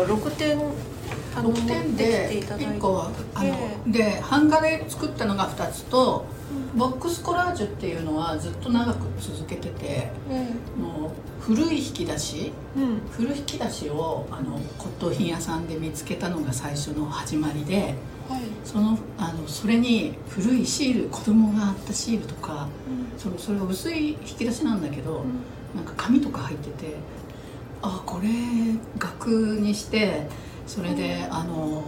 は6点あの6点でできていただいて。1個はあの、えで版画で作ったのが2つとボックスコラージュっていうのはずっと長く続けててうんもう古い引き出しうん。古引き出しをあの骨董品屋さんで見つけたのが最初の始まりではい。そのあのそれに古いシール子供があったシールとかそれそれが薄い引き出しなんだけど、なんか紙とか入っててあこれ額にしてそれで、あの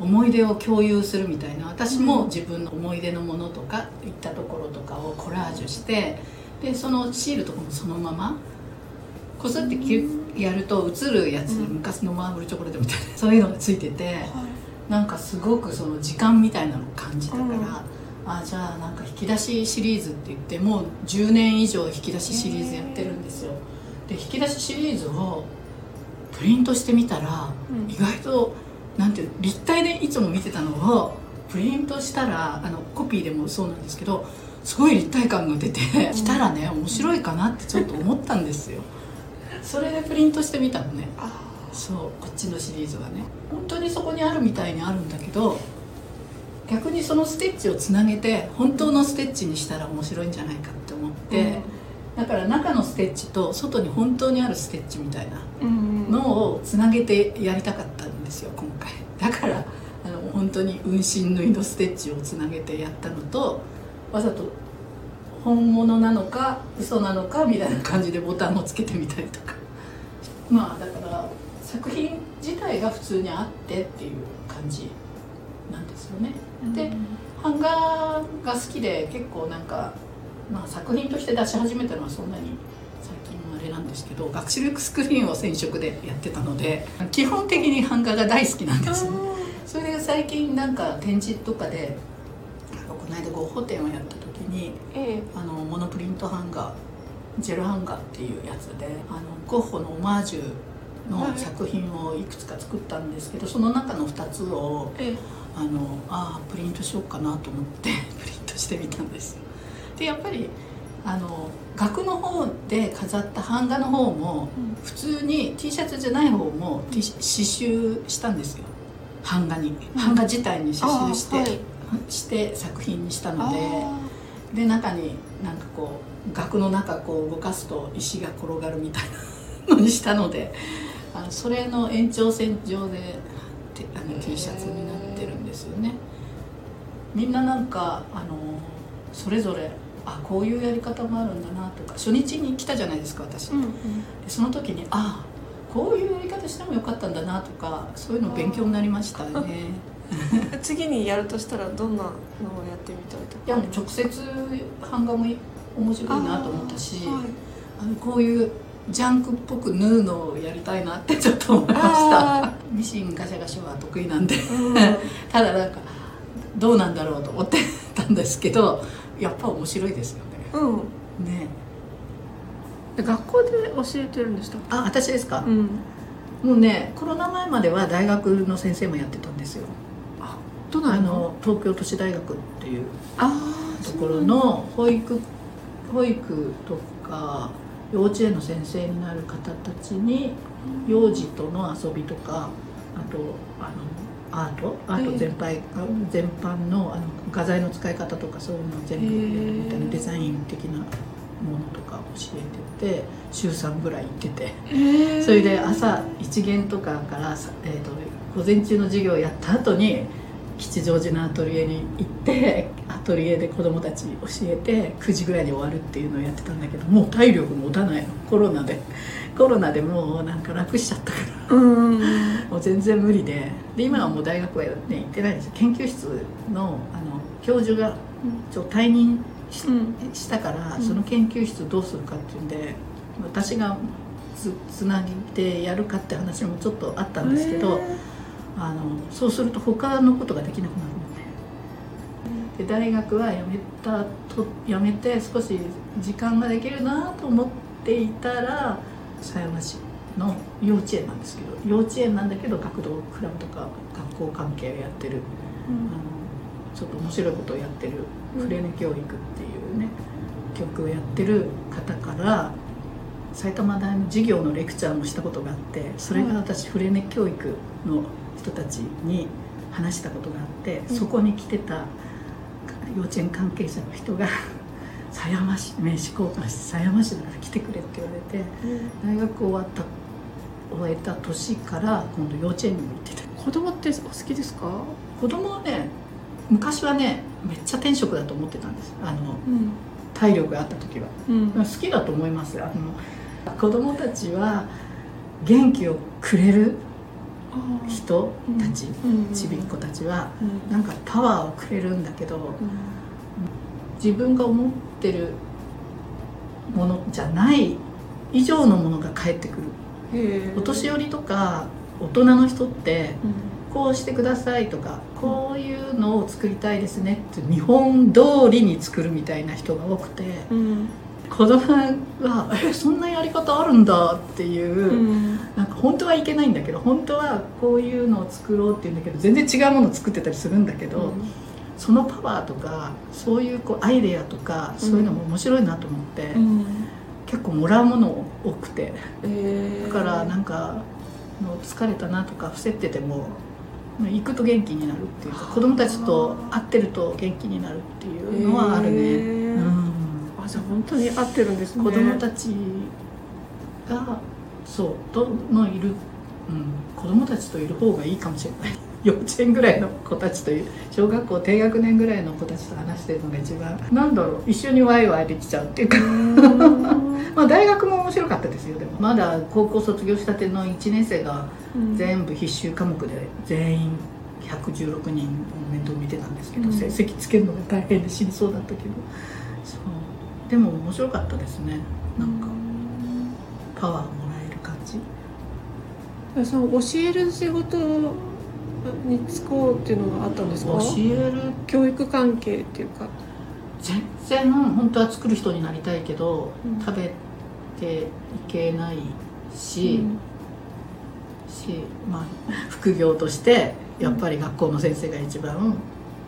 思い出を共有するみたいな。私も自分の思い出のものとか行ったところとかをコラージュしてでそのシールとかもそのままこすってきやると映るやつ、うん。昔のマーブルチョコレートみたいな そういうのがついてて。はい。なんかすごくその時間みたいなのを感じたから、うん。あじゃあなんか引き出しシリーズって言ってもう10年以上引き出しシリーズやってるんですよで引き出しシリーズをプリントしてみたら、うん。意外となんていう立体でいつも見てたのをプリントしたらあのコピーでもそうなんですけどすごい立体感が出てきたらね面白いかなってちょっと思ったんですよ。それでプリントしてみたのね。あそうこっちのシリーズはね。本当にそこにあるみたいにあるんだけど逆にそのステッチをつなげて本当のステッチにしたら面白いんじゃないかって思って、だから中のステッチと外に本当にあるステッチみたいなうんのをつなげてやりたかったんですよ今回。だからあの本当に運針縫いのステッチをつなげてやったのとわざと本物なのか嘘なのかみたいな感じでボタンをつけてみたりとか。まあだから作品自体が普通にあってっていう感じなんですよね。で版画が好きで結構なんか、まあ、作品として出し始めたのはそんなに最近あれなんですけど学習スクリーンを染色でやってたので基本的に版画が大好きなんです。ねそれで最近なんか展示とかでこの間ゴッホ展をやった時にええ。あのモノプリント版画ジェル版画っていうやつであのゴッホのオマージュの作品をいくつか作ったんですけどその中の2つをええ。あのあープリントしようかなと思って プリントしてみたんですでやっぱりあの額の方で飾った版画の方も普通に T シャツじゃない方も T シ刺繍したんですよ。版画に。版画自体に刺繍して、はい。して作品にしたので。あで中になんかこう額の中こう動かすと石が転がるみたいなのにしたのであのそれの延長線上でてあの T シャツになってるんですよね。みんななんかあのそれぞれあこういうやり方もあるんだなとか。初日に来たじゃないですか私、ーうんうん。でその時にあこういうやり方してもよかったんだなとかそういうの勉強になりましたね。次にやるとしたらどんなのをやってみたいとか？いやもう直接版画もい面白いなと思ったしあーはい。あのこういうジャンクっぽく縫うのをやりたいなってちょっと思いました。あミシンガシャガシャは得意なんで。うん。ただなんかどうなんだろうと思ってたんですけどやっぱ面白いですようん。ね。学校で教えてるんでしたっあ私ですか？け、うん。もうねコロナ前までは大学の先生もやってたんですよ。どうなあのの東京都市大学っていうあところの保育保育とか幼稚園の先生になる方たちに幼児との遊びとかあとあのアートアート全般,、全般のあの画材の使い方とかそういうのを全部みたいなデザイン的なものとか教えてて週3ぐらい行ってて。それで朝一限とかからさ、えー、と午前中の授業をやった後に吉祥寺のアトリエに行ってアトリエで子供たちに教えて9時ぐらいに終わるっていうのをやってたんだけどもう体力持たないの。コロナで。コロナでもうなんか楽しちゃったから。もう全然無理で。で今はもう大学は、ね、行ってないんです。よ研究室のあの教授がちょ退任し,、うん。したからうん。その研究室どうするかっていうんで私がつつなげてやるかって話もちょっとあったんですけどへあのそうすると他のことができなくなるのでで大学は辞めたと辞めて少し時間ができるなと思っていたら狭山市の幼稚園なんですけど幼稚園なんだけど学童クラブとか学校関係をやってる。ーうん。あのちょっと面白いことをやってるフレネ教育っていうね教育をやってる方から埼玉大の授業のレクチャーもしたことがあってそれが私フレネ教育の人たちに話したことがあって、うん。そこに来てた幼稚園関係者の人が狭山市名刺交換して狭山市だから来てくれって言われて大学終わった終えた年から今度幼稚園にも行ってた。子供ってお好きですか？子供はね昔はねめっちゃ天職だと思ってたんです。あのうん。体力があった時は。うん。好きだと思います。あの子供たちは元気をくれる人たち、うん。ちびっ子たちはうん。なんかパワーをくれるんだけどうん。自分が思ってるものじゃない以上のものが返ってくる。お年寄りとか大人の人ってうん。こうしてくださいとかこういうのを作りたいですねって日本通りに作るみたいな人が多くてうん。子供は「えそんなやり方あるんだ」っていう、うん本当はいけないんだけど本当はこういうのを作ろうって言うんだけど全然違うものを作ってたりするんだけど、そのパワーとかそういうこうアイデアとかそういうのも面白いなと思って、うん。結構もらうもの多くてえー。だからなんかもう疲れたなとか伏せってても行くと元気になるっていうか子供たちと会ってると元気になるっていうのはあるね、うん、あじゃあ本当に合ってるんですね。子供たちがそうとのいる、うん、子供たちといる方がいいかもしれない。幼稚園ぐらいの子たちという小学校低学年ぐらいの子たちと話してるのが一番。なんだろう一緒にワイワイできちゃうっていうか。まあ大学も面白かったですよでも。まだ高校卒業したての1年生がうん。全部必修科目で全員116人面倒見てたんですけど、うん。成績つけるのが大変で死にそうだったけど。そう。でも面白かったですね。なんかパワーもその教える仕事に就こうっていうのがあったんですか？教える？教育関係っていうか。全然本当は作る人になりたいけど、うん。食べていけないし、うん。しまあ 副業としてやっぱり学校の先生が一番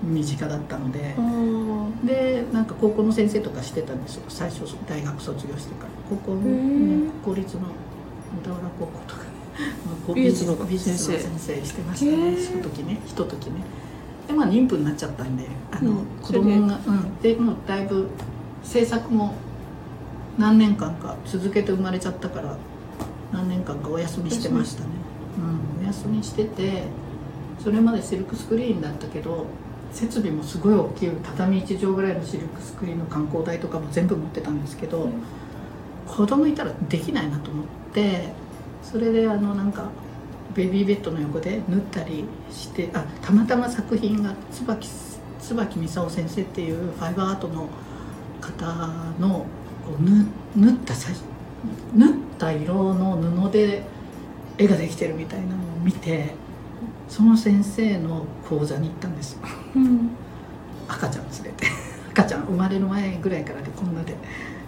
身近だったので。あ、ーでなんか高校の先生とかしてたんですよ。最初大学卒業してから。高校の、ね、公立の小田原高校とか美術の先先生生してましたへねー。その時ねひと時ね。でまあ妊婦になっちゃったんであの、うん。子供がうん。でもうだいぶ制作も何年間か続けて生まれちゃったから何年間かお休みしてましたね。うん、お休みしててそれまでシルクスクリーンだったけど設備もすごい大きい。畳1畳ぐらいのシルクスクリーンの観光台とかも全部持ってたんですけど、うん。子供いたらできないなと思ってそれであのなんかベビーベッドの横で縫ったりしてあたまたま作品が椿椿美沙夫先生っていうファイバーアートの方のこう縫縫った縫った色の布で絵ができてるみたいなのを見てその先生の講座に行ったんです。ようん。赤ちゃん連れて。赤ちゃん生まれる前ぐらいからでこんなで。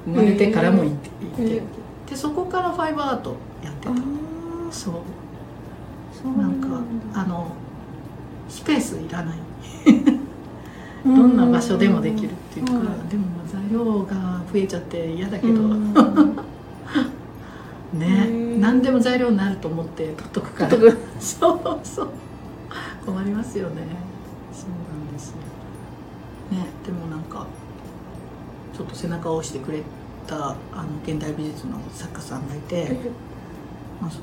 生まれてからも行って,、えー。行ってでそこからファイバーアートやってた。そう。そうなんかだあのスペースいらない。どんな場所でもできるっていうか、うん。でも材料が増えちゃって嫌だけど、うん。ね。何でも材料になると思って取っとくから そうそう。困りますよね。そうなんですよ。ね。でもなんかちょっと背中を押してくれたあの現代美術の作家さんがいて、まあそ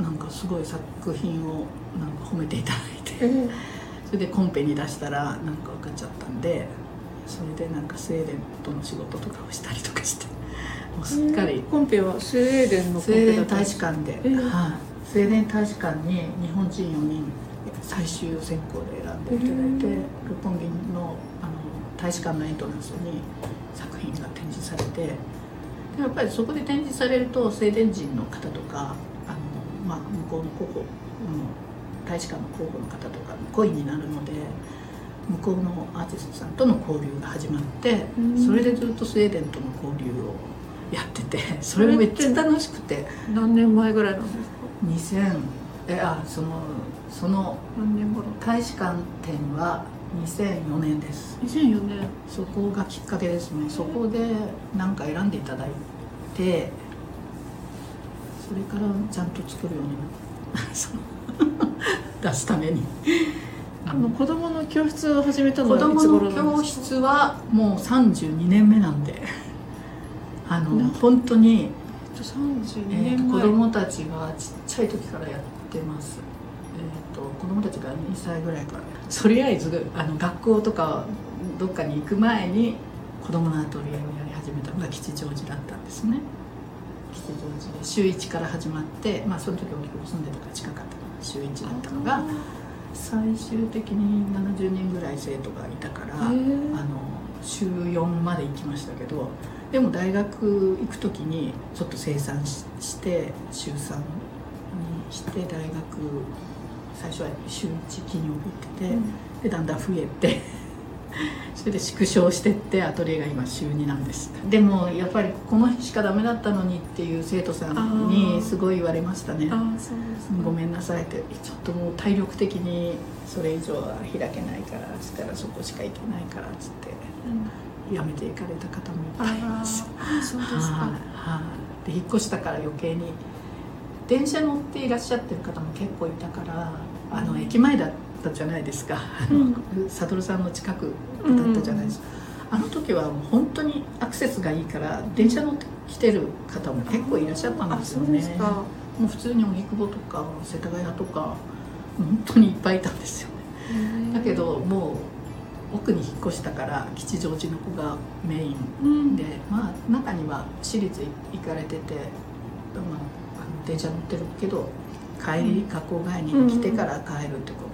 なんかすごい作品をなんか褒めていただいてえそれでコンペに出したらなんか分かっちゃったんでそれでなんかスウェーデンとの仕事とかをしたりとかしてもうすっかりコンペはスウェーデンのコンスウェーデン大使館で、えはい、スウェーデン大使館に日本人4人最終選考で選んでいただいて、え六本木の大使館のエントランスに作品が展示されてでやっぱりそこで展示されるとスウェーデン人の方とかあの、まあ、向こうの候補、うん、大使館の候補の方とかの恋になるので向こうのアーティストさんとの交流が始まってうん。それでずっとスウェーデンとの交流をやってて それもめっちゃ楽しくて。何年前ぐらいなんですか？2000えあそのその大使館展は2004年です。2004年。そこがきっかけですね。そこで何か選んでいただいてそれからちゃんと作るようになった。出すために。あの子供の教室を始めたの子はい供の教室はもう32年目なんで。あのな本当に、32えー年前、と子供たちがちっちゃい時からやってます、えー、と子供たちが2歳ぐらいからとりあえずあの学校とかどっかに行く前に子供のアトリエをやり始めたのが吉祥寺だったんですね。吉祥寺で週1から始まってまあその時大きく住んでたから近かったから週1だったのが最終的に70人ぐらい生徒がいたからあの週4まで行きましたけどでも大学行く時にちょっと生産しして週3にして大学最初は週1金曜日行ってて、でだんだん増えて それで縮小してってアトリエが今週2なんですでもやっぱりこの日しかダメだったのにっていう生徒さんにすごい言われましたね。ごめんなさいって。ちょっともう体力的にそれ以上は開けないからっつったらそこしか行けないからっつってうん。辞めていかれた方もいっぱいいあます。あそうですか。はいはい。で引っ越したから余計に電車乗っていらっしゃってる方も結構いたからあの駅前だったじゃないですか。あの悟さんの近くだったじゃないですか、あの時はもう本当にアクセスがいいから電車乗ってきてる方も結構いらっしゃったんですよね。もう普通に荻窪とか世田谷とか本当にいっぱいいたんですよね。だけどもう奥に引っ越したから吉祥寺の子がメインうん。でまあ中には私立行かれてて、まあ、電車乗ってるけど帰り学校帰りに来てから帰るって子